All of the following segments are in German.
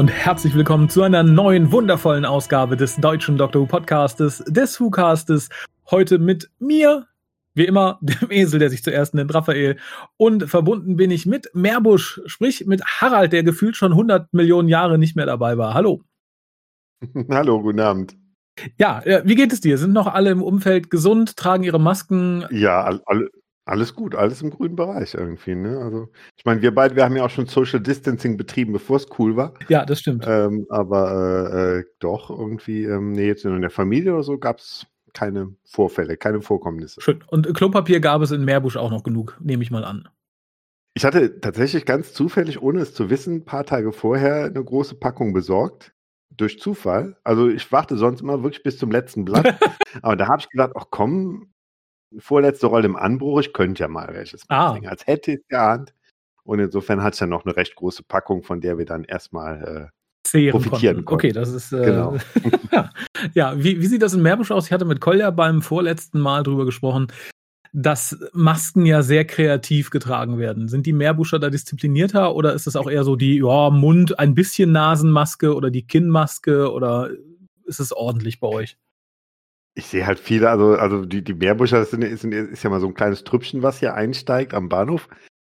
Und herzlich willkommen zu einer neuen wundervollen Ausgabe des deutschen Doctor Who Podcastes, des WhoCastes. Heute mit mir, wie immer, dem Esel, der sich zuerst nennt, Raphael. Und verbunden bin ich mit Meerbusch, sprich mit Harald, der gefühlt schon 100 Millionen Jahre nicht mehr dabei war. Hallo. Hallo, guten Abend. Ja, wie geht es dir? Sind noch alle im Umfeld gesund, tragen ihre Masken? Ja, alle, alles gut, alles im grünen Bereich irgendwie. Ne? Also, ich meine, wir beide, wir haben ja auch schon Social Distancing betrieben, bevor es cool war. Ja, das stimmt. Ähm, aber äh, äh, doch irgendwie, ähm, nee, jetzt in der Familie oder so gab es keine Vorfälle, keine Vorkommnisse. Schön. Und Klopapier gab es in Meerbusch auch noch genug, nehme ich mal an. Ich hatte tatsächlich ganz zufällig, ohne es zu wissen, ein paar Tage vorher eine große Packung besorgt durch Zufall. Also ich warte sonst immer wirklich bis zum letzten Blatt. Aber da habe ich gedacht, ach komm, vorletzte Rolle im Anbruch, ich könnte ja mal welches ah. mitbringen. Als hätte ich geahnt. Und insofern hat es ja noch eine recht große Packung, von der wir dann erstmal äh, profitieren konnten. Okay, das ist äh, genau. ja, wie, wie sieht das in Meerbusch aus? Ich hatte mit Kolja beim vorletzten Mal drüber gesprochen, dass Masken ja sehr kreativ getragen werden. Sind die Meerbuscher da disziplinierter oder ist es auch eher so die ja, Mund, ein bisschen Nasenmaske oder die Kinnmaske oder ist es ordentlich bei euch? Ich sehe halt viele, also, also die, die Meerbuscher, das sind, ist, ist ja mal so ein kleines Trüppchen, was hier einsteigt am Bahnhof.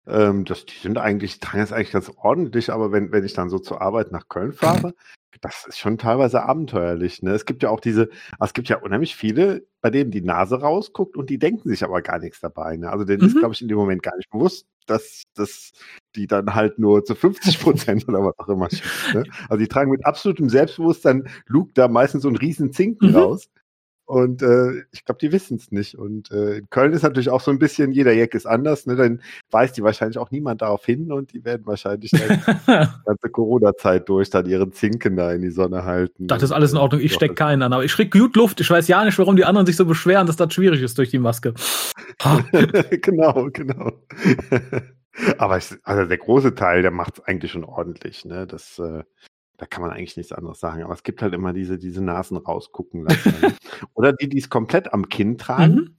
Ähm, das, die sind eigentlich, tragen das eigentlich ganz ordentlich, aber wenn, wenn ich dann so zur Arbeit nach Köln fahre, das ist schon teilweise abenteuerlich. Ne? Es gibt ja auch diese, es gibt ja unheimlich viele, bei denen die Nase rausguckt und die denken sich aber gar nichts dabei. Ne? Also denen mhm. ist, glaube ich, in dem Moment gar nicht bewusst, dass, dass die dann halt nur zu 50 Prozent oder was auch immer schießt. Ne? Also die tragen mit absolutem Selbstbewusstsein, lugt da meistens so einen riesen Zinken mhm. raus. Und äh, ich glaube, die wissen es nicht. Und äh, in Köln ist natürlich auch so ein bisschen, jeder Jack ist anders, ne? Dann weist die wahrscheinlich auch niemand darauf hin und die werden wahrscheinlich dann die ganze Corona-Zeit durch dann ihren Zinken da in die Sonne halten. Das ist alles in Ordnung, ich stecke keinen an, aber ich krieg gut Luft. Ich weiß ja nicht, warum die anderen sich so beschweren, dass das schwierig ist durch die Maske. genau, genau. aber ich, also der große Teil, der macht es eigentlich schon ordentlich, ne? Das äh, da kann man eigentlich nichts anderes sagen. Aber es gibt halt immer diese, diese Nasen rausgucken lassen. Ne? Oder die, die es komplett am Kinn tragen, mhm.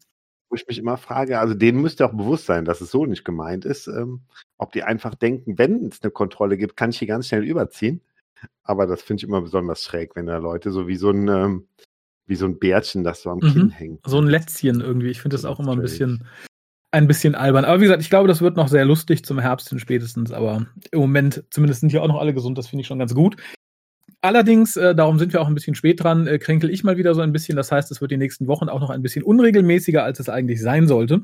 wo ich mich immer frage, also denen müsste auch bewusst sein, dass es so nicht gemeint ist, ähm, ob die einfach denken, wenn es eine Kontrolle gibt, kann ich die ganz schnell überziehen. Aber das finde ich immer besonders schräg, wenn da Leute so wie so ein, ähm, wie so ein Bärtchen, das so am mhm. Kinn hängt. So ein Lätzchen irgendwie. Ich finde das auch immer ein bisschen, ein bisschen albern. Aber wie gesagt, ich glaube, das wird noch sehr lustig zum Herbst hin spätestens. Aber im Moment, zumindest sind hier auch noch alle gesund. Das finde ich schon ganz gut. Allerdings, äh, darum sind wir auch ein bisschen spät dran, äh, kränkel ich mal wieder so ein bisschen. Das heißt, es wird die nächsten Wochen auch noch ein bisschen unregelmäßiger, als es eigentlich sein sollte.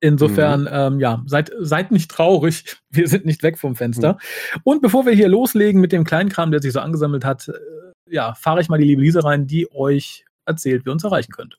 Insofern, mhm. ähm, ja, seid, seid nicht traurig. Wir sind nicht weg vom Fenster. Mhm. Und bevor wir hier loslegen mit dem Kleinkram, der sich so angesammelt hat, äh, ja, fahre ich mal die liebe Lisa rein, die euch erzählt, wie ihr uns erreichen könnt.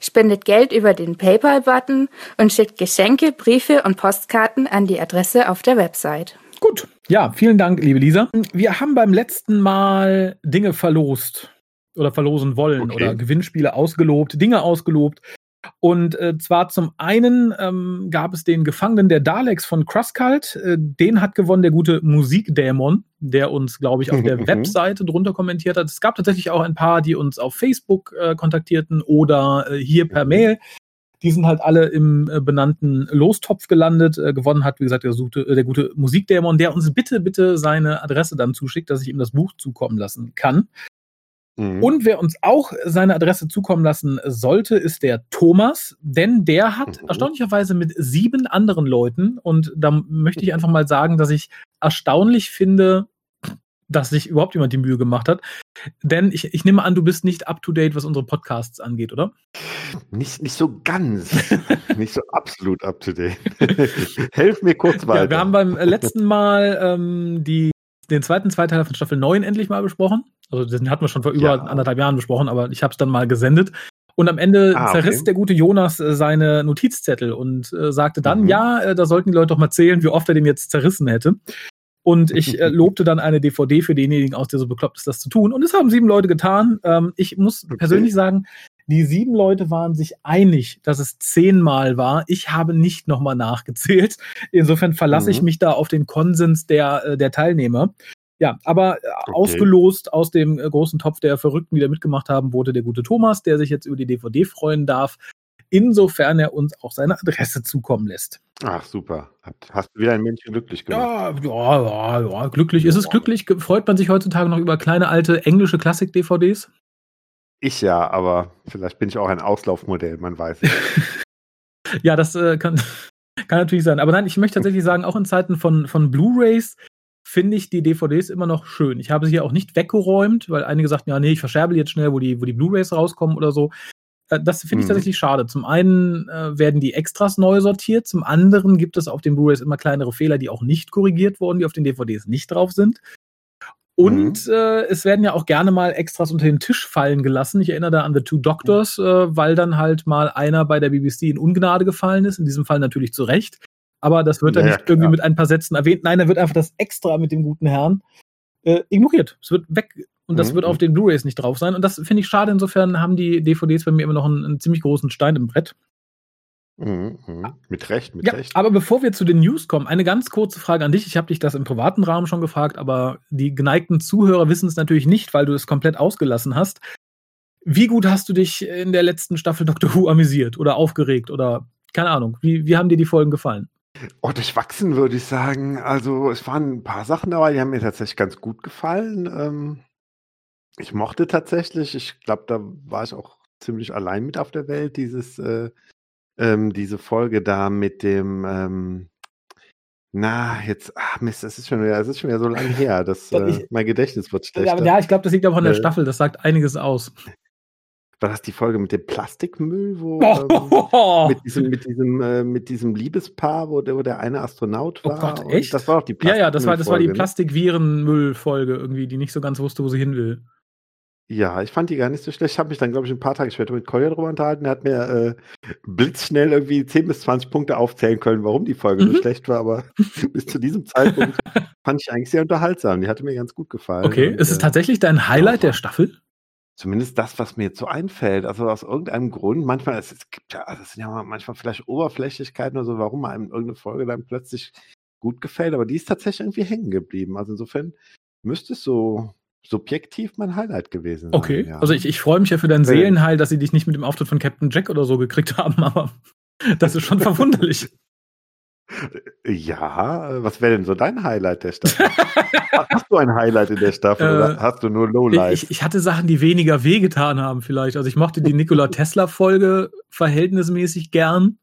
spendet Geld über den PayPal-Button und schickt Geschenke, Briefe und Postkarten an die Adresse auf der Website. Gut, ja, vielen Dank, liebe Lisa. Wir haben beim letzten Mal Dinge verlost oder verlosen wollen okay. oder Gewinnspiele ausgelobt, Dinge ausgelobt. Und äh, zwar zum einen ähm, gab es den Gefangenen der Daleks von Cruscult. Äh, den hat gewonnen der gute Musikdämon, der uns, glaube ich, auf der Webseite drunter kommentiert hat. Es gab tatsächlich auch ein paar, die uns auf Facebook äh, kontaktierten oder äh, hier per Mail. Die sind halt alle im äh, benannten Lostopf gelandet. Äh, gewonnen hat, wie gesagt, der, suchte, der gute Musikdämon, der uns bitte, bitte seine Adresse dann zuschickt, dass ich ihm das Buch zukommen lassen kann. Mhm. Und wer uns auch seine Adresse zukommen lassen sollte, ist der Thomas, denn der hat mhm. erstaunlicherweise mit sieben anderen Leuten, und da möchte ich einfach mal sagen, dass ich erstaunlich finde, dass sich überhaupt jemand die Mühe gemacht hat. Denn ich, ich nehme an, du bist nicht up to date, was unsere Podcasts angeht, oder? Nicht, nicht so ganz. nicht so absolut up to date. Helf mir kurz weiter. Ja, wir haben beim letzten Mal ähm, die, den zweiten Zweiteiler von Staffel 9 endlich mal besprochen. Also den hatten wir schon vor über ja. anderthalb Jahren besprochen, aber ich habe es dann mal gesendet. Und am Ende ah, zerriss okay. der gute Jonas äh, seine Notizzettel und äh, sagte dann, mhm. ja, äh, da sollten die Leute doch mal zählen, wie oft er den jetzt zerrissen hätte. Und ich äh, lobte dann eine DVD für denjenigen aus, der so bekloppt ist, das zu tun. Und es haben sieben Leute getan. Ähm, ich muss okay. persönlich sagen, die sieben Leute waren sich einig, dass es zehnmal war. Ich habe nicht nochmal nachgezählt. Insofern verlasse mhm. ich mich da auf den Konsens der, äh, der Teilnehmer. Ja, aber äh, okay. ausgelost aus dem äh, großen Topf der Verrückten, die da mitgemacht haben, wurde der gute Thomas, der sich jetzt über die DVD freuen darf, insofern er uns auch seine Adresse zukommen lässt. Ach, super. Hast du wieder ein Männchen glücklich gemacht? Ja, ja, ja, ja glücklich. Ist es glücklich? Freut man sich heutzutage noch über kleine alte englische Klassik-DVDs? Ich ja, aber vielleicht bin ich auch ein Auslaufmodell, man weiß ja, das äh, kann, kann natürlich sein. Aber nein, ich möchte tatsächlich sagen, auch in Zeiten von, von Blu-Rays finde ich die DVDs immer noch schön. Ich habe sie hier auch nicht weggeräumt, weil einige sagten, ja, nee, ich verscherbe jetzt schnell, wo die, wo die Blu-Rays rauskommen oder so. Äh, das finde ich mhm. tatsächlich schade. Zum einen äh, werden die Extras neu sortiert, zum anderen gibt es auf den Blu-rays immer kleinere Fehler, die auch nicht korrigiert wurden, die auf den DVDs nicht drauf sind. Und mhm. äh, es werden ja auch gerne mal Extras unter den Tisch fallen gelassen. Ich erinnere da an The Two Doctors, äh, weil dann halt mal einer bei der BBC in Ungnade gefallen ist. In diesem Fall natürlich zu Recht. Aber das wird dann ja, nicht irgendwie mit ein paar Sätzen erwähnt. Nein, da wird einfach das Extra mit dem guten Herrn äh, ignoriert. Es wird weg und das mhm. wird auf den Blu-rays nicht drauf sein. Und das finde ich schade. Insofern haben die DVDs bei mir immer noch einen, einen ziemlich großen Stein im Brett. Mhm, mh. Mit Recht, mit ja, Recht. Aber bevor wir zu den News kommen, eine ganz kurze Frage an dich. Ich habe dich das im privaten Rahmen schon gefragt, aber die geneigten Zuhörer wissen es natürlich nicht, weil du es komplett ausgelassen hast. Wie gut hast du dich in der letzten Staffel Doctor Who amüsiert oder aufgeregt oder keine Ahnung? Wie, wie haben dir die Folgen gefallen? Oh, durchwachsen würde ich sagen. Also es waren ein paar Sachen dabei, die haben mir tatsächlich ganz gut gefallen. Ähm, ich mochte tatsächlich, ich glaube, da war ich auch ziemlich allein mit auf der Welt, dieses äh, ähm, diese Folge da mit dem, ähm, na, jetzt, ach Mist, das ist schon wieder, das ist schon wieder so lange her, dass äh, mein Gedächtnis wird schlechter. Ja, ich glaube, das liegt aber an der äh, Staffel, das sagt einiges aus. War das die Folge mit dem Plastikmüll, wo ähm, mit diesem, mit diesem, äh, mit diesem Liebespaar, wo der, wo der eine Astronaut oh war? Oh Gott, echt? das war auch die Ja, ja, das war, das war die ne? Plastikvirenmüll-Folge irgendwie, die nicht so ganz wusste, wo sie hin will. Ja, ich fand die gar nicht so schlecht. Ich habe mich dann, glaube ich, ein paar Tage später mit Collier drüber unterhalten. Er hat mir äh, blitzschnell irgendwie 10 bis 20 Punkte aufzählen können, warum die Folge mhm. so schlecht war. Aber bis zu diesem Zeitpunkt fand ich eigentlich sehr unterhaltsam. Die hatte mir ganz gut gefallen. Okay, und, ist es äh, tatsächlich dein Highlight der Staffel? Zumindest das, was mir jetzt so einfällt. Also aus irgendeinem Grund, manchmal, es, es gibt ja, das sind ja manchmal vielleicht Oberflächlichkeiten oder so, warum einem irgendeine Folge dann plötzlich gut gefällt. Aber die ist tatsächlich irgendwie hängen geblieben. Also insofern müsste es so subjektiv mein Highlight gewesen. Sein, okay, ja. also ich, ich freue mich ja für dein Seelenheil, dass sie dich nicht mit dem Auftritt von Captain Jack oder so gekriegt haben, aber das ist schon verwunderlich. Ja, was wäre denn so dein Highlight der Staffel? hast du ein Highlight in der Staffel äh, oder hast du nur Lowlights? Ich, ich, hatte Sachen, die weniger wehgetan haben vielleicht. Also ich mochte die Nikola Tesla Folge verhältnismäßig gern,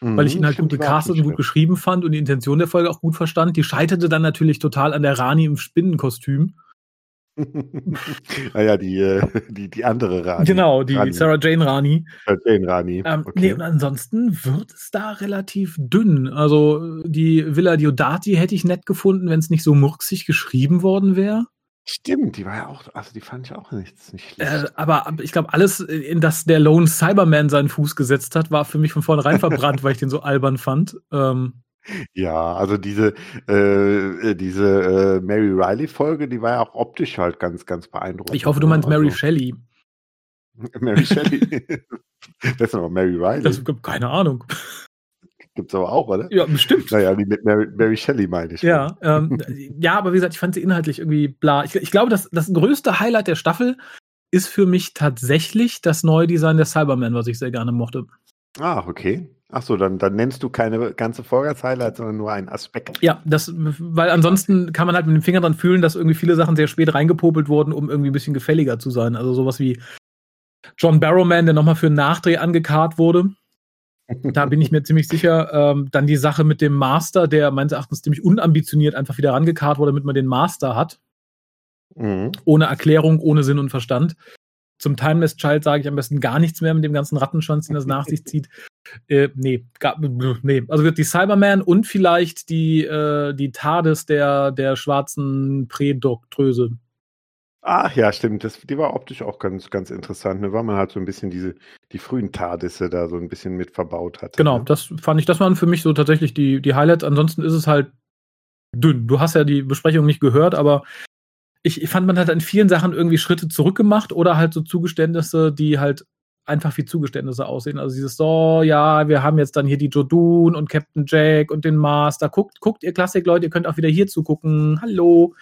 mhm, weil ich ihn halt gut gecastet und gut geschrieben fand und die Intention der Folge auch gut verstand. Die scheiterte dann natürlich total an der Rani im Spinnenkostüm ah ja, die, äh, die, die andere Rani. Genau, die Rani. Sarah Jane Rani. Sarah Jane Rani. Ähm, okay. Nee, und ansonsten wird es da relativ dünn. Also die Villa Diodati hätte ich nett gefunden, wenn es nicht so murksig geschrieben worden wäre. Stimmt, die war ja auch, also die fand ich auch nicht, nicht schlecht. Äh, aber ich glaube, alles, in das der Lone Cyberman seinen Fuß gesetzt hat, war für mich von vornherein verbrannt, weil ich den so albern fand. Ähm, ja, also diese, äh, äh, diese äh, Mary Riley-Folge, die war ja auch optisch halt ganz, ganz beeindruckend. Ich hoffe, du meinst Mary also, Shelley. Mary Shelley. das ist aber Mary Riley. Das gibt keine Ahnung. Gibt's aber auch, oder? Ja, bestimmt. Naja, die mit Mary, Mary Shelley meine ich. Ja, ähm, ja, aber wie gesagt, ich fand sie inhaltlich irgendwie bla. Ich, ich glaube, das, das größte Highlight der Staffel ist für mich tatsächlich das neue Design der Cyberman, was ich sehr gerne mochte. Ah, okay. Ach so, dann, dann nennst du keine ganze Folge als Highlight, sondern nur einen Aspekt. Ja, das, weil ansonsten kann man halt mit dem Finger dran fühlen, dass irgendwie viele Sachen sehr spät reingepopelt wurden, um irgendwie ein bisschen gefälliger zu sein. Also sowas wie John Barrowman, der nochmal für einen Nachdreh angekarrt wurde. Da bin ich mir ziemlich sicher. Ähm, dann die Sache mit dem Master, der meines Erachtens ziemlich unambitioniert einfach wieder rangekarrt wurde, damit man den Master hat. Mhm. Ohne Erklärung, ohne Sinn und Verstand. Zum Timeless Child sage ich am besten gar nichts mehr mit dem ganzen Rattenschwanz, den das nach sich zieht. Äh, nee, gar, nee. Also wird die Cyberman und vielleicht die, äh, die TARDIS der, der schwarzen Prädoktröse. Ach ja, stimmt. Das, die war optisch auch ganz, ganz interessant, ne? weil man halt so ein bisschen diese, die frühen TARDISe da so ein bisschen mit verbaut hat. Genau, ne? das fand ich, das waren für mich so tatsächlich die, die Highlights. Ansonsten ist es halt dünn. Du hast ja die Besprechung nicht gehört, aber ich, ich fand, man hat in vielen Sachen irgendwie Schritte zurückgemacht oder halt so Zugeständnisse, die halt einfach wie Zugeständnisse aussehen. Also dieses so, ja, wir haben jetzt dann hier die Jodun und Captain Jack und den Master. Guckt, guckt ihr Klassik-Leute, ihr könnt auch wieder hier zugucken. Hallo.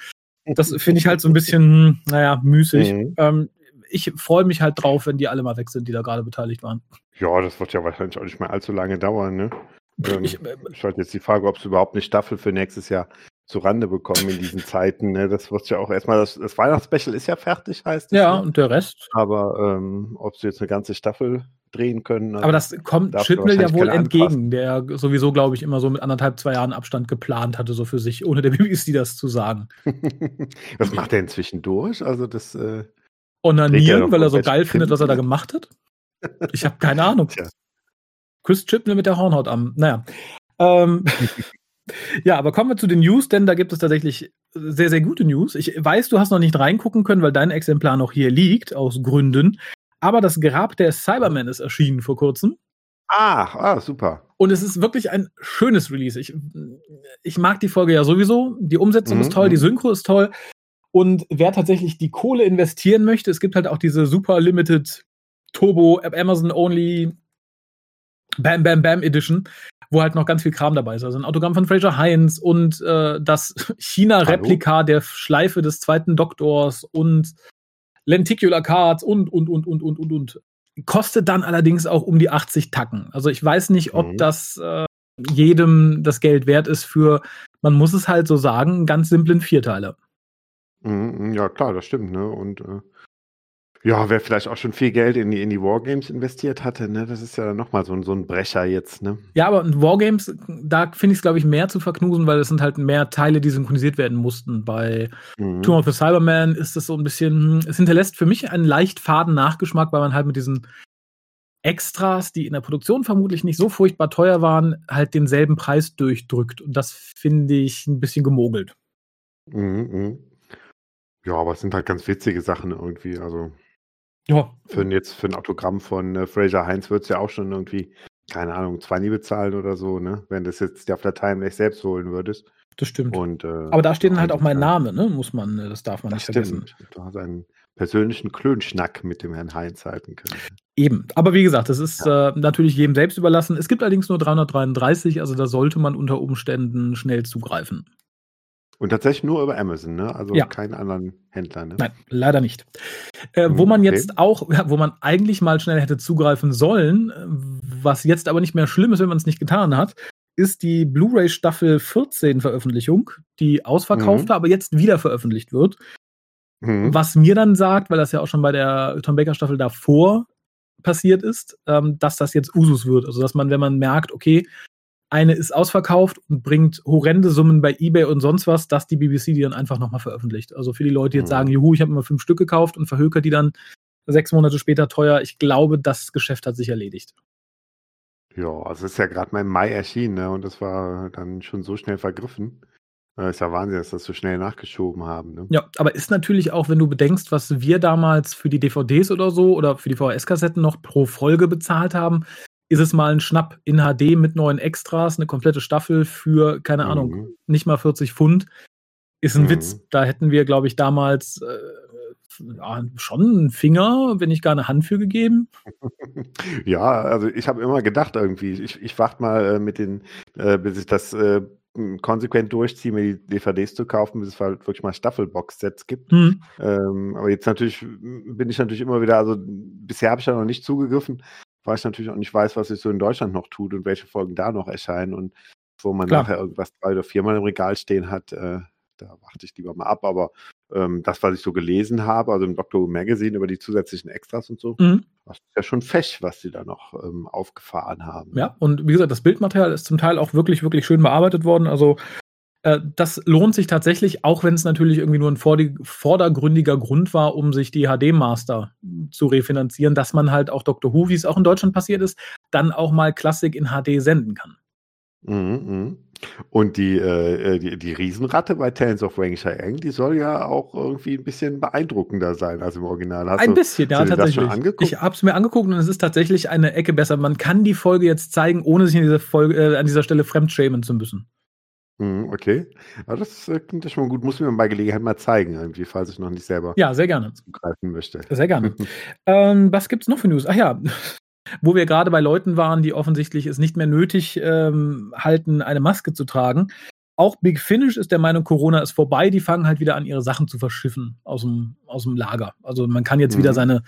Das finde ich halt so ein bisschen, naja, müßig. Mhm. Ähm, ich freue mich halt drauf, wenn die alle mal weg sind, die da gerade beteiligt waren. Ja, das wird ja wahrscheinlich auch nicht mehr allzu lange dauern, ne? Ähm, ich, äh, ich hatte jetzt die Frage, ob es überhaupt eine Staffel für nächstes Jahr zu Rande bekommen in diesen Zeiten. Ne? Das wird ja auch erstmal, das, das Weihnachtsspecial ist ja fertig, heißt es. Ja, ne? und der Rest. Aber ähm, ob sie jetzt eine ganze Staffel drehen können. Aber das kommt Chipmill ja wohl entgegen, der sowieso, glaube ich, immer so mit anderthalb, zwei Jahren Abstand geplant hatte, so für sich, ohne der BBC das zu sagen. was macht er inzwischen durch? Also das. Äh, Onanieren, weil er so geil findet, was er da gemacht hat? Ich habe keine Ahnung. Tja. Küsst Chipmill mit der Hornhaut am. Naja. Ähm, ja, aber kommen wir zu den News, denn da gibt es tatsächlich sehr, sehr gute News. Ich weiß, du hast noch nicht reingucken können, weil dein Exemplar noch hier liegt, aus Gründen. Aber das Grab der Cybermen ist erschienen vor kurzem. Ach, ah, super. Und es ist wirklich ein schönes Release. Ich, ich mag die Folge ja sowieso. Die Umsetzung mhm. ist toll, die mhm. Synchro ist toll. Und wer tatsächlich die Kohle investieren möchte, es gibt halt auch diese super limited Turbo Amazon Only Bam Bam Bam Edition, wo halt noch ganz viel Kram dabei ist. Also ein Autogramm von Fraser Heinz und äh, das China-Replika der Schleife des zweiten Doktors und Lenticular Cards und, und, und, und, und, und, und. Kostet dann allerdings auch um die 80 Tacken. Also ich weiß nicht, ob mhm. das äh, jedem das Geld wert ist für, man muss es halt so sagen, ganz simplen Vierteiler. Mhm, ja, klar, das stimmt, ne? Und äh, ja, wer vielleicht auch schon viel Geld in die, in die Wargames investiert hatte, ne? Das ist ja dann nochmal so, ein- so ein Brecher jetzt, ne? Ja, aber in Wargames, da finde ich es, glaube ich, mehr zu verknusen, weil es sind halt mehr Teile, die synchronisiert werden mussten. Bei Mhm. Tomb of the Cyberman ist das so ein bisschen, es hinterlässt für mich einen leicht faden Nachgeschmack, weil man halt mit diesen Extras, die in der Produktion vermutlich nicht so furchtbar teuer waren, halt denselben Preis durchdrückt. Und das finde ich ein bisschen gemogelt. Mhm, mhm. Ja, aber es sind halt ganz witzige Sachen irgendwie. Also ja. Für, jetzt, für ein Autogramm von äh, Fraser Heinz wird es ja auch schon irgendwie, keine Ahnung, 20 bezahlen oder so, ne? Wenn das jetzt dir auf der Timeline selbst holen würdest. Das stimmt. Und, äh, Aber da steht dann halt auch mein Name, ne? Muss man, äh, das darf man das nicht stimmt. vergessen. Du hast einen persönlichen Klönschnack mit dem Herrn Heinz halten können. Eben. Aber wie gesagt, das ist ja. äh, natürlich jedem selbst überlassen. Es gibt allerdings nur 333, also da sollte man unter Umständen schnell zugreifen. Und tatsächlich nur über Amazon, ne? Also ja. keinen anderen Händler, ne? Nein, leider nicht. Äh, hm, wo man okay. jetzt auch, wo man eigentlich mal schnell hätte zugreifen sollen, was jetzt aber nicht mehr schlimm ist, wenn man es nicht getan hat, ist die Blu-ray Staffel 14 Veröffentlichung, die ausverkauft mhm. war, aber jetzt wieder veröffentlicht wird. Mhm. Was mir dann sagt, weil das ja auch schon bei der Tom Baker Staffel davor passiert ist, ähm, dass das jetzt Usus wird. Also dass man, wenn man merkt, okay, eine ist ausverkauft und bringt horrende Summen bei eBay und sonst was, dass die BBC die dann einfach nochmal veröffentlicht. Also für die Leute, die jetzt mhm. sagen, juhu, ich habe immer fünf Stück gekauft und verhökert die dann sechs Monate später teuer. Ich glaube, das Geschäft hat sich erledigt. Ja, also es ist ja gerade mal im Mai erschienen ne? und das war dann schon so schnell vergriffen. Das ist ja Wahnsinn, dass das so schnell nachgeschoben haben. Ne? Ja, aber ist natürlich auch, wenn du bedenkst, was wir damals für die DVDs oder so oder für die VHS-Kassetten noch pro Folge bezahlt haben, ist es mal ein Schnapp in HD mit neuen Extras, eine komplette Staffel für, keine mhm. Ahnung, nicht mal 40 Pfund. Ist ein mhm. Witz. Da hätten wir, glaube ich, damals äh, ja, schon einen Finger, wenn nicht gar eine Hand für gegeben. Ja, also ich habe immer gedacht irgendwie, ich, ich warte mal äh, mit den, äh, bis ich das äh, konsequent durchziehe, mir die DVDs zu kaufen, bis es halt wirklich mal Staffelbox-Sets gibt. Mhm. Ähm, aber jetzt natürlich bin ich natürlich immer wieder, also bisher habe ich da noch nicht zugegriffen, weil ich natürlich auch nicht weiß, was sich so in Deutschland noch tut und welche Folgen da noch erscheinen und wo man Klar. nachher irgendwas drei oder viermal im Regal stehen hat, äh, da warte ich lieber mal ab. Aber ähm, das, was ich so gelesen habe, also im Doctor Who Magazine über die zusätzlichen Extras und so, mhm. das ist ja schon fech, was sie da noch ähm, aufgefahren haben. Ja, und wie gesagt, das Bildmaterial ist zum Teil auch wirklich, wirklich schön bearbeitet worden. Also äh, das lohnt sich tatsächlich, auch wenn es natürlich irgendwie nur ein vordergründiger Grund war, um sich die HD-Master zu refinanzieren, dass man halt auch Dr. Who, wie es auch in Deutschland passiert ist, dann auch mal Klassik in HD senden kann. Mhm, mh. Und die, äh, die, die Riesenratte bei Tales of Wang Chiang, die soll ja auch irgendwie ein bisschen beeindruckender sein als im Original. Hast ein du, bisschen, ja, tatsächlich. Ich habe es mir angeguckt und es ist tatsächlich eine Ecke besser. Man kann die Folge jetzt zeigen, ohne sich an dieser, Folge, äh, an dieser Stelle fremdschämen zu müssen. Mhm, okay. Aber das äh, klingt ja schon mal gut. Muss mir bei Gelegenheit mal zeigen, irgendwie, falls ich noch nicht selber Ja, sehr gerne. zugreifen möchte. Sehr gerne. Ähm, was gibt's noch für News? Ach ja, wo wir gerade bei Leuten waren, die offensichtlich es nicht mehr nötig ähm, halten, eine Maske zu tragen. Auch Big Finish ist der Meinung, Corona ist vorbei. Die fangen halt wieder an, ihre Sachen zu verschiffen aus dem, aus dem Lager. Also man kann jetzt wieder Mhm. seine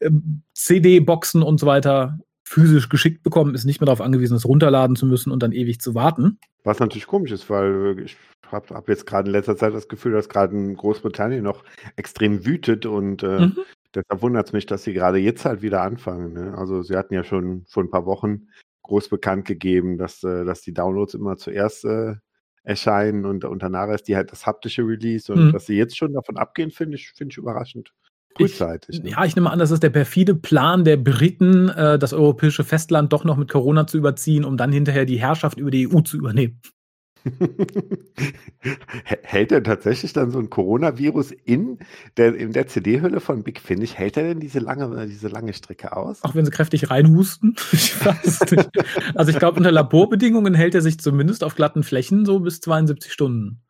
ähm, CD-Boxen und so weiter physisch geschickt bekommen, ist nicht mehr darauf angewiesen, es runterladen zu müssen und dann ewig zu warten. Was natürlich komisch ist, weil ich habe hab jetzt gerade in letzter Zeit das Gefühl, dass gerade in Großbritannien noch extrem wütet und äh, Mhm. deshalb wundert es mich, dass sie gerade jetzt halt wieder anfangen. Ne? Also sie hatten ja schon vor ein paar Wochen groß bekannt gegeben, dass, äh, dass die Downloads immer zuerst äh, erscheinen und, und danach ist die halt das haptische Release und Mhm. dass sie jetzt schon davon abgehen, finde ich, finde ich überraschend. Ich- Frühzeitig. ne? Ja, ich nehme an, das ist der perfide Plan der Briten, äh, das europäische Festland doch noch mit Corona zu überziehen, um dann hinterher die Herrschaft über die EU zu übernehmen. Hält denn tatsächlich dann so ein Coronavirus in der, in der CD-Hülle von Big Finish, hält er denn diese lange, diese lange Strecke aus? Auch wenn sie kräftig reinhusten. Ich weiß nicht. Also ich glaube, unter Laborbedingungen hält er sich zumindest auf glatten Flächen so bis 72 Stunden.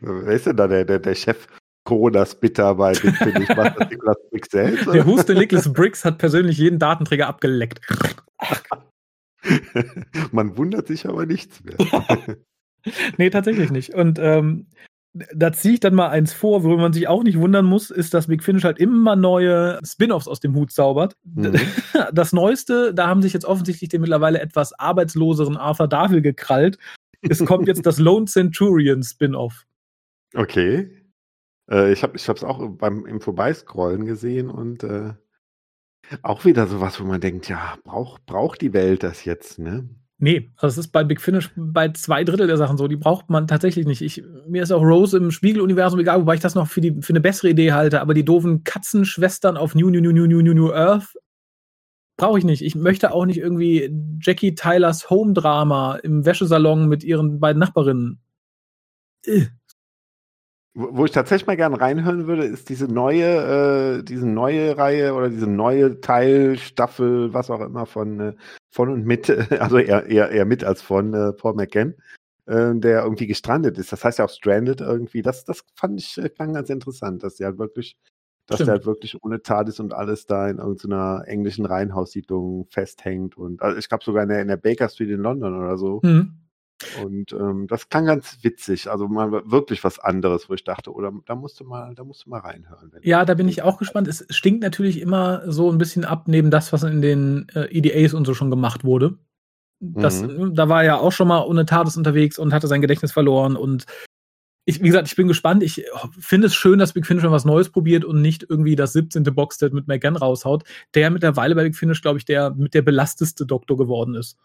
Wer ist denn da der, der, der Chef Corona-Spitter bei Big Finish? Macht das Nicolas Big selbst? Der? Huste Nicholas Briggs hat persönlich jeden Datenträger abgeleckt. Man wundert sich aber nichts mehr. Nee, tatsächlich nicht. Und ähm, da ziehe ich dann mal eins vor, worüber man sich auch nicht wundern muss, ist, dass Big Finish halt immer neue Spin-offs aus dem Hut zaubert. Mhm. Das Neueste, da haben sich jetzt offensichtlich den mittlerweile etwas arbeitsloseren Arthur Davil gekrallt. Es kommt jetzt das Lone Centurion Spin-off. Okay. Äh, ich habe es auch beim, im Vorbeiscrollen gesehen und äh, auch wieder sowas, wo man denkt, ja, braucht braucht die Welt das jetzt, ne? Nee, also es ist bei Big Finish bei zwei Drittel der Sachen so. Die braucht man tatsächlich nicht. Ich, mir ist auch Rose im Spiegeluniversum egal, wobei ich das noch für, die, für eine bessere Idee halte. Aber die doofen Katzenschwestern auf New, New, New, New, New, New, New Earth brauche ich nicht. Ich möchte auch nicht irgendwie Jackie Tylers Home-Drama im Wäschesalon mit ihren beiden Nachbarinnen. Äh, Wo ich tatsächlich mal gerne reinhören würde, ist diese neue, äh, diese neue Reihe oder diese neue Teil, Staffel, was auch immer von, äh, von und mit, also eher, eher, eher mit als von äh, Paul McGann, äh, der irgendwie gestrandet ist. Das heißt ja auch Stranded irgendwie. Das, das fand ich äh, klang ganz interessant, dass der halt wirklich, dass Stimmt. der halt wirklich ohne TARDIS und alles da in irgendeiner englischen Reihenhaussiedlung festhängt und also ich glaube sogar in der, in der Baker Street in London oder so. hm. Und ähm, das klang ganz witzig. Also mal wirklich was anderes, wo ich dachte, oder da musst du mal, da musst du mal reinhören. Ja, da bin ich auch gespannt. Es stinkt natürlich immer so ein bisschen ab neben das, was in den äh, EDAs und so schon gemacht wurde. Das, Mhm. Da war er ja auch schon mal ohne Tades unterwegs und hatte sein Gedächtnis verloren. Und ich, wie gesagt, ich bin gespannt. Ich finde es schön, dass Big Finish mal was Neues probiert und nicht irgendwie das 17. Boxset mit McGann raushaut, der mittlerweile bei Big Finish, glaube ich, der mit der belasteste Doktor geworden ist.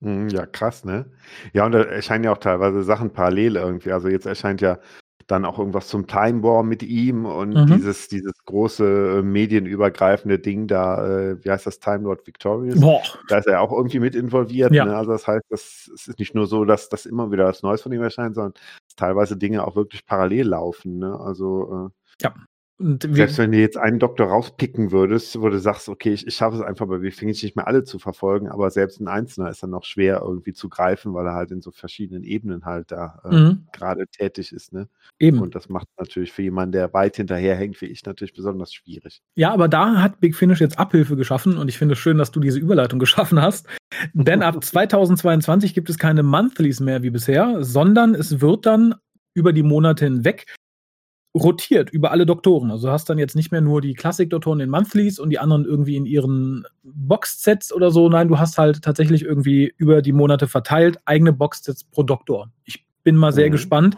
Mhm, Ja, krass, ne? Ja, und da erscheinen ja auch teilweise Sachen parallel irgendwie. Also jetzt erscheint ja dann auch irgendwas zum Time War mit ihm und Mhm. dieses, dieses große äh, medienübergreifende Ding da, äh, wie heißt das, Time Lord Victorious? Boah. Da ist er ja auch irgendwie mit involviert. Ja. Ne? Also das heißt, das, es ist nicht nur so, dass das immer wieder was Neues von ihm erscheint, sondern dass teilweise Dinge auch wirklich parallel laufen. Ne? Also äh, Und wir, selbst wenn du jetzt einen Doktor rauspicken würdest, wo du sagst, okay, ich, ich schaffe es einfach bei Wingfish nicht mehr alle zu verfolgen, aber selbst ein Einzelner ist dann noch schwer irgendwie zu greifen, weil er halt in so verschiedenen Ebenen halt da äh, mhm, gerade tätig ist. Ne? eben. Und das macht natürlich für jemanden, der weit hinterherhängt, wie ich, natürlich besonders schwierig. Ja, aber da hat Big Finish jetzt Abhilfe geschaffen und ich finde es schön, dass du diese Überleitung geschaffen hast. Denn ab 2022 gibt es keine Monthlies mehr wie bisher, sondern es wird dann über die Monate hinweg rotiert über alle Doktoren. Also du hast dann jetzt nicht mehr nur die Klassik-Doktoren in Monthlies und die anderen irgendwie in ihren Box-Sets oder so. Nein, du hast halt tatsächlich irgendwie über die Monate verteilt eigene Box-Sets pro Doktor. Ich bin mal sehr Mhm. gespannt.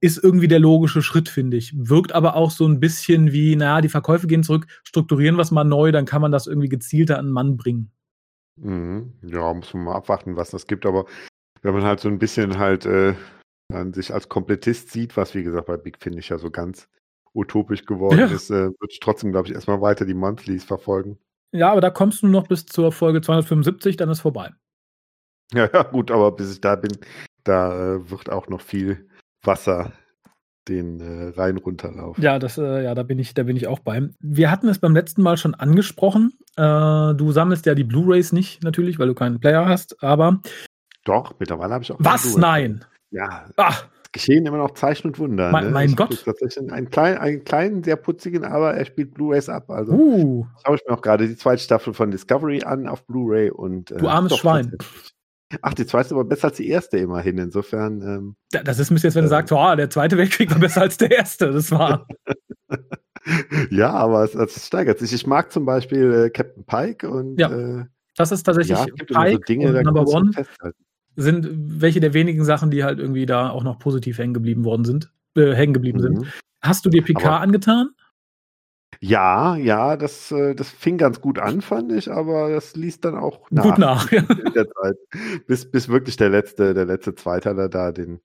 Ist irgendwie der logische Schritt, finde ich. Wirkt aber auch so ein bisschen wie, naja, die Verkäufe gehen zurück, strukturieren was mal neu, dann kann man das irgendwie gezielter an den Mann bringen. Mhm. Ja, muss man mal abwarten, was das gibt, aber wenn man halt so ein bisschen halt äh, dann sich als Komplettist sieht, was wie gesagt bei Big Finish ja so ganz utopisch geworden Ja. ist, äh, würde ich trotzdem, glaube ich, erstmal weiter die Monthlies verfolgen. Ja, aber da kommst du noch bis zur Folge 275, dann ist vorbei. Ja, ja, gut, aber bis ich da bin, da äh, wird auch noch viel Wasser den äh, Rhein runterlaufen. Ja, das, äh, ja, da bin ich, da bin ich auch bei. Wir hatten es beim letzten Mal schon angesprochen. Äh, du sammelst ja die Blu-rays nicht natürlich, weil du keinen Player hast, aber Doch, mittlerweile habe ich auch. Was? Nein. Ja. Ach. Es geschehen immer noch Zeichen und Wunder. Mein, ne? mein Gott. Tatsächlich einen kleinen, einen kleinen, sehr putzigen, aber er spielt Blu-rays ab. Also uh. schaue ich mir auch gerade die zweite Staffel von Discovery an auf Blu-ray und. Äh, du armes Schwein. Ach, die zweite ist aber besser als die erste immerhin. Insofern. Ähm, ja, das ist bisschen jetzt, wenn du äh, sagst, oh, der zweite Weltkrieg war besser als der erste. Das war. ja, aber es, es, steigert sich. Ich mag zum Beispiel äh, Captain Pike und. Ja, äh, das ist tatsächlich ja, Pike so Dinge, und Number One sind welche der wenigen Sachen, die halt irgendwie da auch noch positiv hängen geblieben worden sind, äh, hängen geblieben mhm. sind. Hast du dir Picard angetan? Ja, ja, das, äh, das fing ganz gut an, fand ich, aber das liest dann auch nach. Gut nach, ja. In der Zeit. Bis, bis wirklich der letzte, der letzte Zweiteiler da den,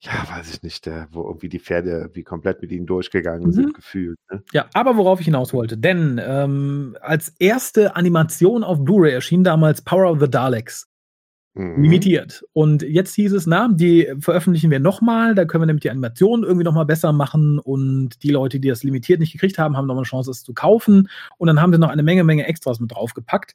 ja, weiß ich nicht, der, wo irgendwie die Pferde wie komplett mit ihnen durchgegangen mhm. sind, gefühlt. Ne? Ja, aber worauf ich hinaus wollte, denn ähm, als erste Animation auf Blu-ray erschien damals Power of the Daleks. Mhm. Limitiert. Und jetzt hieß es, na, die veröffentlichen wir nochmal, da können wir nämlich die Animation irgendwie nochmal besser machen und die Leute, die das limitiert nicht gekriegt haben, haben nochmal eine Chance, es zu kaufen. Und dann haben wir noch eine Menge, Menge Extras mit draufgepackt.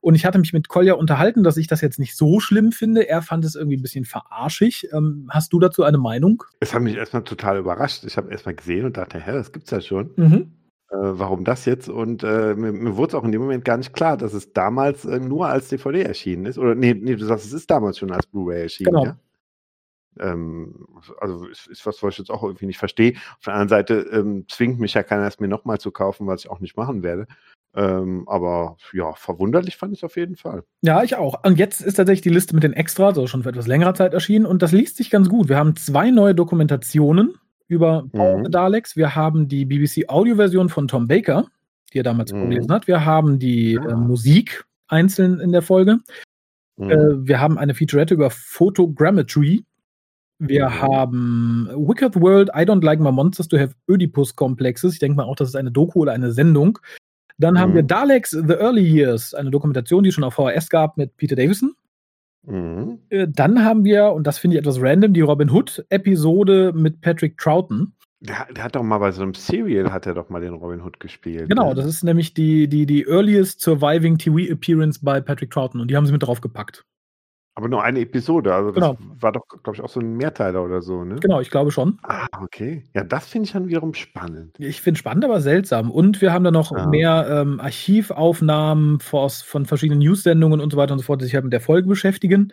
Und ich hatte mich mit Kolja unterhalten, dass ich das jetzt nicht so schlimm finde. Er fand es irgendwie ein bisschen verarschig. Ähm, hast du dazu eine Meinung? Es hat mich erstmal total überrascht. Ich habe erstmal gesehen und dachte, hä, das gibt's ja schon. Mhm. Äh, warum das jetzt? Und äh, mir, mir wurde es auch in dem Moment gar nicht klar, dass es damals äh, nur als DVD erschienen ist. Oder nee, nee, du sagst, es ist damals schon als Blu-ray erschienen, genau. ja? Ähm, also ist, ist, was, was ich jetzt auch irgendwie nicht verstehe. Auf der anderen Seite ähm, zwingt mich ja keiner, es mir nochmal zu kaufen, was ich auch nicht machen werde. Ähm, aber ja, verwunderlich fand ich es auf jeden Fall. Ja, ich auch. Und jetzt ist tatsächlich die Liste mit den Extras, also schon für etwas längerer Zeit erschienen und das liest sich ganz gut. Wir haben zwei neue Dokumentationen über mhm. Daleks. Wir haben die BBC Audioversion von Tom Baker, die er damals mhm. vorgelesen hat. Wir haben die äh, Musik einzeln in der Folge. Mhm. Äh, wir haben eine Featurette über Photogrammetry. Wir mhm. haben Wicked World, I Don't Like My Monsters to Have Oedipus Complexes. Ich denke mal auch, das ist eine Doku oder eine Sendung. Dann haben wir mhm. Daleks The Early Years, eine Dokumentation, die es schon auf VHS gab mit Peter Davison. Mhm. Äh, dann haben wir, und das finde ich etwas random, die Robin Hood-Episode mit Patrick Troughton. Der, der, hat doch mal bei so einem Serial hat er doch mal den Robin Hood gespielt. Genau, ne? das ist nämlich die, die, die earliest surviving TV Appearance bei Patrick Troughton und die haben sie mit drauf gepackt. Aber nur eine Episode, also das genau. war doch, glaube ich, auch so ein Mehrteiler oder so, ne? Genau, ich glaube schon. Ah, okay. Ja, das finde ich dann wiederum spannend. Ich finde spannend, aber seltsam. Und wir haben da noch ja. mehr ähm, Archivaufnahmen von, von verschiedenen News-Sendungen und so weiter und so fort, die sich halt mit der Folge beschäftigen.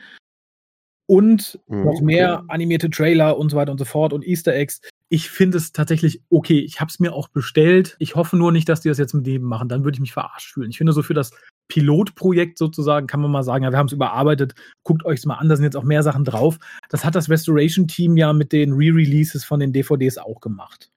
Und mhm, noch mehr okay. animierte Trailer und so weiter und so fort und Easter Eggs. Ich finde es tatsächlich okay. Ich habe es mir auch bestellt. Ich hoffe nur nicht, dass die das jetzt mit dem machen. Dann würde ich mich verarscht fühlen. Ich finde so für das Pilotprojekt sozusagen, kann man mal sagen, ja, wir haben es überarbeitet, guckt euch es mal an, da sind jetzt auch mehr Sachen drauf. Das hat das Restoration-Team ja mit den Re-Releases von den DVDs auch gemacht.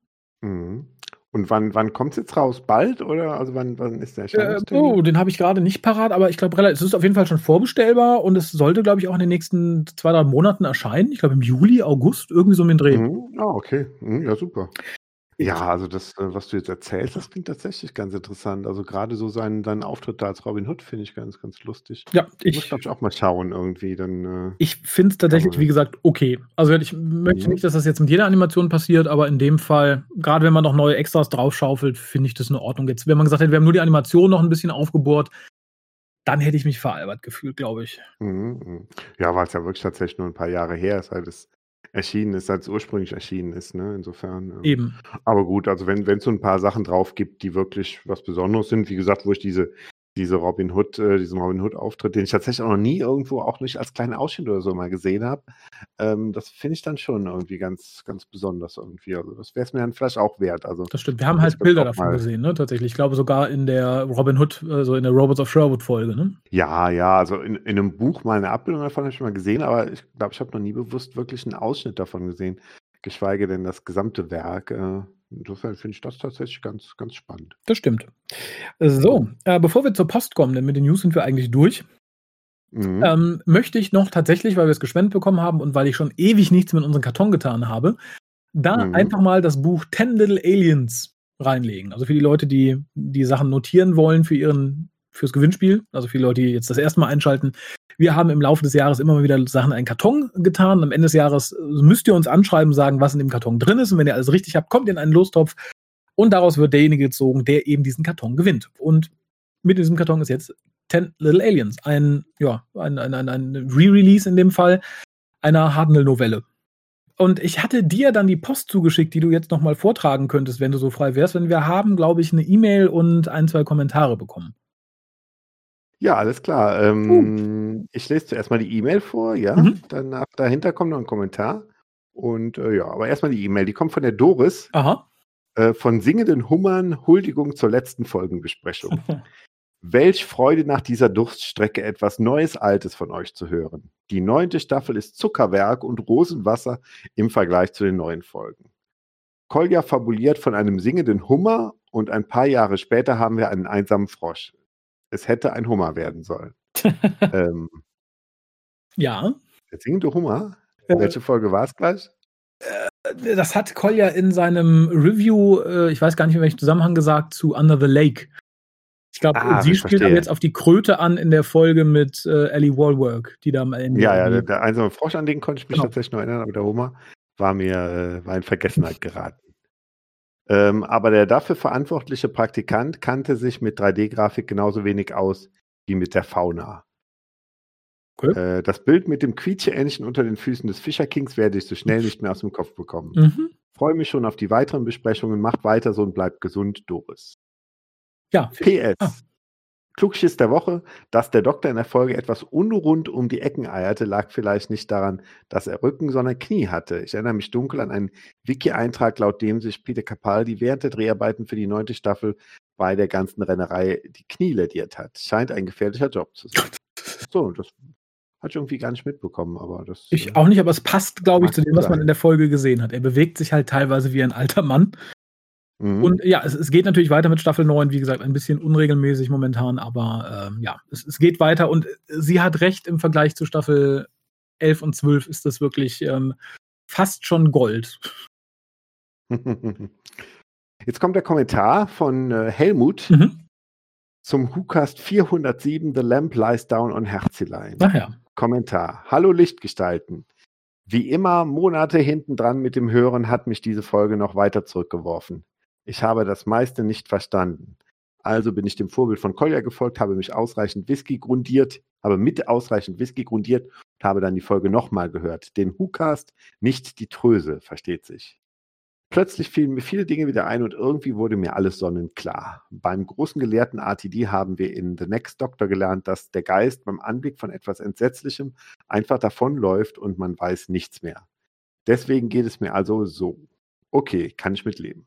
Mhm. Und wann, wann kommt es jetzt raus? Bald oder also wann, wann ist der äh, Oh, den habe ich gerade nicht parat, aber ich glaube, es ist auf jeden Fall schon vorbestellbar und es sollte, glaube ich, auch in den nächsten zwei, drei Monaten erscheinen. Ich glaube im Juli, August, irgendwie so mit dem Dreh. Mhm. Ah, okay. Mhm, ja, super. Ja, also das, äh, was du jetzt erzählst, das klingt tatsächlich ganz interessant. Also gerade so seinen, seinen Auftritt da als Robin Hood finde ich ganz, ganz lustig. Ja, ich muss, glaube ich, auch mal schauen irgendwie. Dann, äh, ich finde es tatsächlich, wie gesagt, okay. Also ich möchte mhm. nicht, dass das jetzt mit jeder Animation passiert, aber in dem Fall, gerade wenn man noch neue Extras draufschaufelt, finde ich das in Ordnung. Jetzt, wenn man gesagt hätte, wir haben nur die Animation noch ein bisschen aufgebohrt, dann hätte ich mich veralbert gefühlt, glaube ich. Mhm, mhm. Ja, weil es ja wirklich tatsächlich nur ein paar Jahre her ist. Halt das erschienen ist, als ursprünglich erschienen ist, ne? Insofern. Ähm, Eben. Aber gut, also wenn es so ein paar Sachen drauf gibt, die wirklich was Besonderes sind, wie gesagt, wo ich diese diese Robin Hood, äh, diesen Robin Hood-Auftritt, den ich tatsächlich auch noch nie irgendwo auch nicht als kleinen Ausschnitt oder so mal gesehen habe. Ähm, das finde ich dann schon irgendwie ganz, ganz besonders irgendwie. Also das wäre es mir dann vielleicht auch wert. Also das stimmt. Wir haben halt Bilder davon gesehen, ne? Tatsächlich. Ich glaube sogar in der Robin Hood, also in der Robots of Sherwood-Folge, ne? Ja, ja, also in, in einem Buch mal eine Abbildung davon habe ich mal gesehen, aber ich glaube, ich habe noch nie bewusst wirklich einen Ausschnitt davon gesehen. Geschweige denn das gesamte Werk. Äh, Insofern finde ich das tatsächlich ganz, ganz spannend. Das stimmt. So, äh, bevor wir zur Post kommen, denn mit den News sind wir eigentlich durch, mhm. ähm, möchte ich noch tatsächlich, weil wir es gespendet bekommen haben und weil ich schon ewig nichts mit unserem Karton getan habe, da mhm. einfach mal das Buch Ten Little Aliens reinlegen. Also für die Leute, die die Sachen notieren wollen für ihren fürs Gewinnspiel, also die Leute, die jetzt das erste Mal einschalten, wir haben im Laufe des Jahres immer mal wieder Sachen in einen Karton getan. Am Ende des Jahres äh, müsst ihr uns anschreiben, sagen, was in dem Karton drin ist. Und wenn ihr alles richtig habt, kommt ihr in einen Lostopf. Und daraus wird derjenige gezogen, der eben diesen Karton gewinnt. Und mit diesem Karton ist jetzt Ten Little Aliens. Ein, ja, ein, ein, ein, ein Re-Release in dem Fall einer Hartnell-Novelle. Und ich hatte dir dann die Post zugeschickt, die du jetzt nochmal vortragen könntest, wenn du so frei wärst. Denn wir haben, glaube ich, eine E-Mail und ein, zwei Kommentare bekommen. Ja, alles klar. Ähm, uh. Ich lese zuerst mal die E-Mail vor, ja. Mhm. Danach dahinter kommt noch ein Kommentar. Und äh, ja, aber erstmal die E-Mail. Die kommt von der Doris. Aha. Äh, von singenden Hummern, Huldigung zur letzten Folgenbesprechung. Welch Freude nach dieser Durststrecke etwas Neues, Altes von euch zu hören. Die neunte Staffel ist Zuckerwerk und Rosenwasser im Vergleich zu den neuen Folgen. Kolja fabuliert von einem singenden Hummer und ein paar Jahre später haben wir einen einsamen Frosch. Es hätte ein Hummer werden sollen. ähm, ja. Der singende Hummer? Äh, Welche Folge war es gleich? Äh, das hat Kolja in seinem Review, äh, ich weiß gar nicht in welchem Zusammenhang gesagt, zu Under the Lake ich glaube, ah, sie spielt aber jetzt auf die Kröte an in der Folge mit äh, Ellie Wallwork, die da am Ende. Ja, ja, der, der einsame Frosch, an den konnte ich mich genau. tatsächlich noch erinnern, aber der Homer war mir äh, war in Vergessenheit geraten. Ähm, aber der dafür verantwortliche Praktikant kannte sich mit 3D-Grafik genauso wenig aus wie mit der Fauna. Okay. Äh, das Bild mit dem Quietscheentchen unter den Füßen des Fischerkings werde ich so schnell nicht mehr aus dem Kopf bekommen. Mhm. Freue mich schon auf die weiteren Besprechungen. Macht weiter so und bleibt gesund, Doris. Ja. PS. Ah. Klugschiss der Woche, dass der Doktor in der Folge etwas unrund um die Ecken eierte, lag vielleicht nicht daran, dass er Rücken, sondern Knie hatte. Ich erinnere mich dunkel an einen Wiki-Eintrag, laut dem sich Peter Capaldi während der Dreharbeiten für die neunte Staffel bei der ganzen Rennerei die Knie lediert hat. Scheint ein gefährlicher Job zu sein. So, das hatte ich irgendwie gar nicht mitbekommen, aber das. Ich auch nicht, aber es passt, glaube ich, zu dem, was man in der Folge gesehen hat. Er bewegt sich halt teilweise wie ein alter Mann. Mhm. Und ja, es, es, geht natürlich weiter mit Staffel 9, wie gesagt, ein bisschen unregelmäßig momentan, aber ähm, ja, es, es, geht weiter und sie hat recht, im Vergleich zu Staffel 11 und 12 ist das wirklich ähm, fast schon Gold. Jetzt kommt der Kommentar von äh, Helmut mhm. zum WhoCast 407 The Lamp Lies Down on Herzilein. Ach ja. Kommentar. Hallo Lichtgestalten. Wie immer Monate hinten dran mit dem Hören hat mich diese Folge noch weiter zurückgeworfen. Ich habe das meiste nicht verstanden. Also bin ich dem Vorbild von Collier gefolgt, habe mich ausreichend Whisky grundiert, habe mit ausreichend Whisky grundiert und habe dann die Folge nochmal gehört. Den WhoCast, nicht die Tröse, versteht sich. Plötzlich fielen mir viele Dinge wieder ein und irgendwie wurde mir alles sonnenklar. Beim großen Gelehrten RTD haben wir in The Next Doctor gelernt, dass der Geist beim Anblick von etwas Entsetzlichem einfach davonläuft und man weiß nichts mehr. Deswegen geht es mir also so. Okay, kann ich mitleben.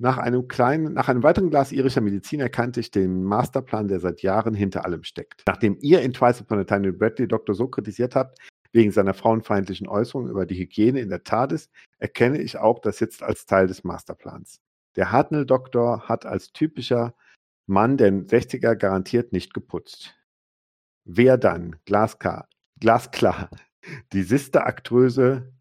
Nach einem kleinen, nach einem weiteren Glas irischer Medizin erkannte ich den Masterplan, der seit Jahren hinter allem steckt. Nachdem ihr in Twice Upon a Time Bradley Doktor so kritisiert habt, wegen seiner frauenfeindlichen Äußerungen über die Hygiene in der TARDIS, erkenne ich auch das jetzt als Teil des Masterplans. Der Hartnell-Doktor hat als typischer Mann der 60er garantiert nicht geputzt. Wer dann? Glasklar. Glasklar. Die Sister-Aktröse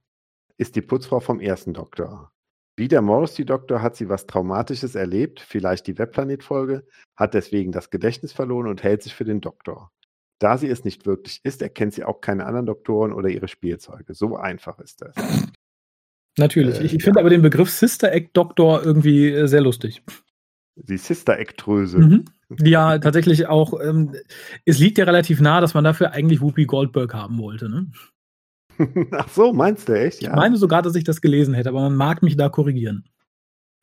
ist die Putzfrau vom ersten Doktor. Wie der Morrissey-Doktor hat sie was Traumatisches erlebt, vielleicht die Webplanet-Folge, hat deswegen das Gedächtnis verloren und hält sich für den Doktor. Da sie es nicht wirklich ist, erkennt sie auch keine anderen Doktoren oder ihre Spielzeuge. So einfach ist das. Natürlich. Äh, ich, finde aber den Begriff Sister Act Doktor irgendwie äh, sehr lustig. Die Sister Act Dröse. Mhm. Ja, tatsächlich auch. Ähm, es liegt ja relativ nah, dass man dafür eigentlich Whoopi Goldberg haben wollte. Ne? Ach so, meinst du echt? Ja. Ich meine sogar, dass ich das gelesen hätte, aber man mag mich da korrigieren.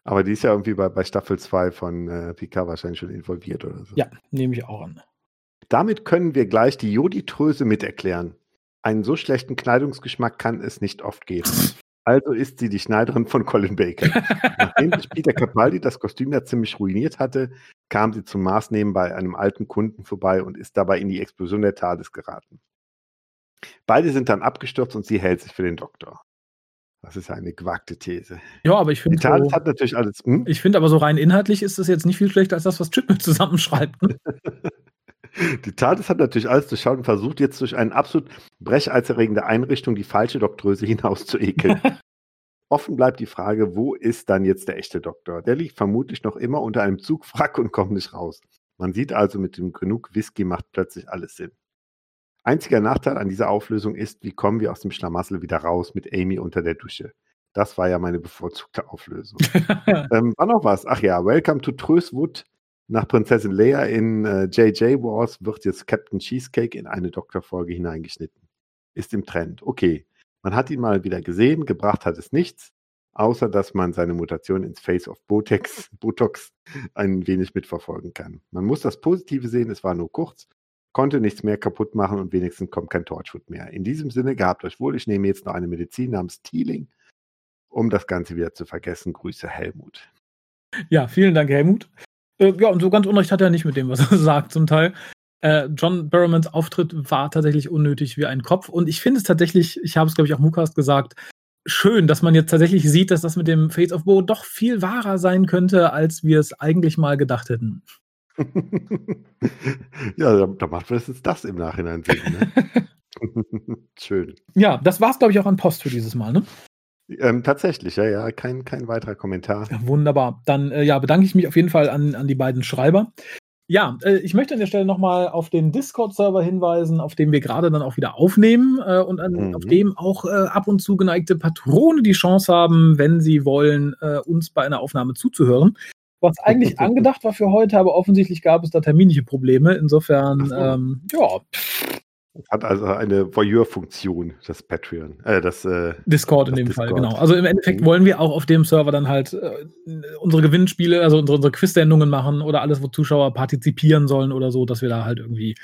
Aber die ist ja irgendwie bei, bei Staffel 2 von äh, Picard wahrscheinlich schon involviert oder so. Ja, nehme ich auch an. Damit können wir gleich die Joditröse miterklären. Einen so schlechten Kleidungsgeschmack kann es nicht oft geben. Also ist sie die Schneiderin von Colin Baker. Nachdem sich Peter Capaldi das Kostüm ja ziemlich ruiniert hatte, kam sie zum Maßnehmen bei einem alten Kunden vorbei und ist dabei in die Explosion der TARDIS geraten. Beide sind dann abgestürzt und sie hält sich für den Doktor. Das ist eine gewagte These. Ja, aber ich finde. So, hat natürlich alles. Hm? Ich finde aber so rein inhaltlich ist das jetzt nicht viel schlechter als das, was Chipman zusammenschreibt. Ne? die TARDIS hat natürlich alles durchschaut und versucht jetzt durch eine absolut brecheizerregende Einrichtung die falsche Doktröse hinaus zu ekeln. Offen bleibt die Frage, wo ist dann jetzt der echte Doktor? Der liegt vermutlich noch immer unter einem Zugwrack und kommt nicht raus. Man sieht also, mit dem genug Whisky macht plötzlich alles Sinn. Einziger Nachteil an dieser Auflösung ist, wie kommen wir aus dem Schlamassel wieder raus mit Amy unter der Dusche? Das war ja meine bevorzugte Auflösung. ähm, war noch was? Ach ja, Welcome to Tröswood Nach Prinzessin Leia in äh, JJ Wars wird jetzt Captain Cheesecake in eine Doktorfolge hineingeschnitten. Ist im Trend. Okay. Man hat ihn mal wieder gesehen, gebracht hat es nichts, außer dass man seine Mutation ins Face of Botex, Botox ein wenig mitverfolgen kann. Man muss das Positive sehen, es war nur kurz, konnte nichts mehr kaputt machen und wenigstens kommt kein Torchwood mehr. In diesem Sinne, gehabt euch wohl, ich nehme jetzt noch eine Medizin namens Teeling, um das Ganze wieder zu vergessen. Grüße Helmut. Ja, vielen Dank, Helmut. Äh, ja, und so ganz unrecht hat er nicht mit dem, was er sagt, zum Teil. Äh, John Barrowmans Auftritt war tatsächlich unnötig wie ein Kopf. Und ich finde es tatsächlich, ich habe es, glaube ich, auch Mukast gesagt, schön, dass man jetzt tatsächlich sieht, dass das mit dem Face of Bo doch viel wahrer sein könnte, als wir es eigentlich mal gedacht hätten. ja, da, da macht es jetzt das im Nachhinein Sinn. Ne? schön. Ja, das war es, glaube ich, auch an Post für dieses Mal, ne? Ähm, tatsächlich, ja, ja, kein, kein weiterer Kommentar. Ja, wunderbar. Dann äh, ja, bedanke ich mich auf jeden Fall an, an die beiden Schreiber. Ja, äh, ich möchte an der Stelle nochmal auf den Discord-Server hinweisen, auf dem wir gerade dann auch wieder aufnehmen äh, und an, mhm. auf dem auch äh, ab und zu geneigte Patrone die Chance haben, wenn sie wollen, äh, uns bei einer Aufnahme zuzuhören. Was eigentlich angedacht war für heute, aber offensichtlich gab es da terminliche Probleme. Insofern, so. ähm, ja, hat also eine Voyeur-Funktion, das Patreon, äh, das äh, Discord in dem Discord. Fall, genau. Also im Endeffekt mhm. wollen wir auch auf dem Server dann halt äh, unsere Gewinnspiele, also unsere, unsere Quiz-Sendungen machen oder alles, wo Zuschauer partizipieren sollen oder so, dass wir da halt irgendwie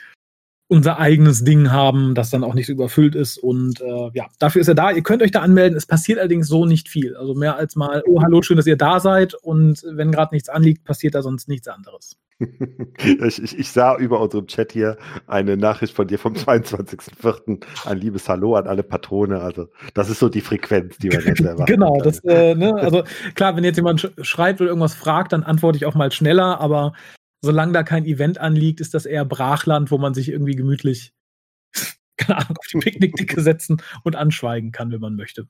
unser eigenes Ding haben, das dann auch nicht so überfüllt ist. Und äh, ja, dafür ist er da. Ihr könnt euch da anmelden. Es passiert allerdings so nicht viel. Also mehr als mal, oh, hallo, schön, dass ihr da seid. Und wenn gerade nichts anliegt, passiert da sonst nichts anderes. ich, ich, ich, sah über unserem Chat hier eine Nachricht von dir vom 22.04. Ein liebes Hallo an alle Patrone. Also, das ist so die Frequenz, die man jetzt erwartet. genau, das, äh, ne, also klar, wenn jetzt jemand sch schreibt oder irgendwas fragt, dann antworte ich auch mal schneller, aber solange da kein Event anliegt, ist das eher Brachland, wo man sich irgendwie gemütlich, keine Ahnung, auf die Picknickdicke setzen und anschweigen kann, wenn man möchte.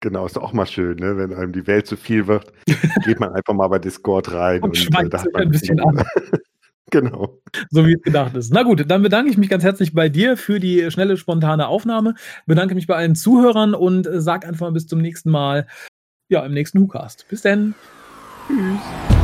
Genau, ist auch mal schön, ne? wenn einem die Welt zu viel wird, geht man einfach mal bei Discord rein und, und äh, schweigt sich ein bisschen an. genau. So wie es gedacht ist. Na gut, dann bedanke ich mich ganz herzlich bei dir für die schnelle, spontane Aufnahme. Bedanke mich bei allen Zuhörern und sag einfach mal bis zum nächsten Mal. Ja, im nächsten WhoCast. Bis dann. Tschüss.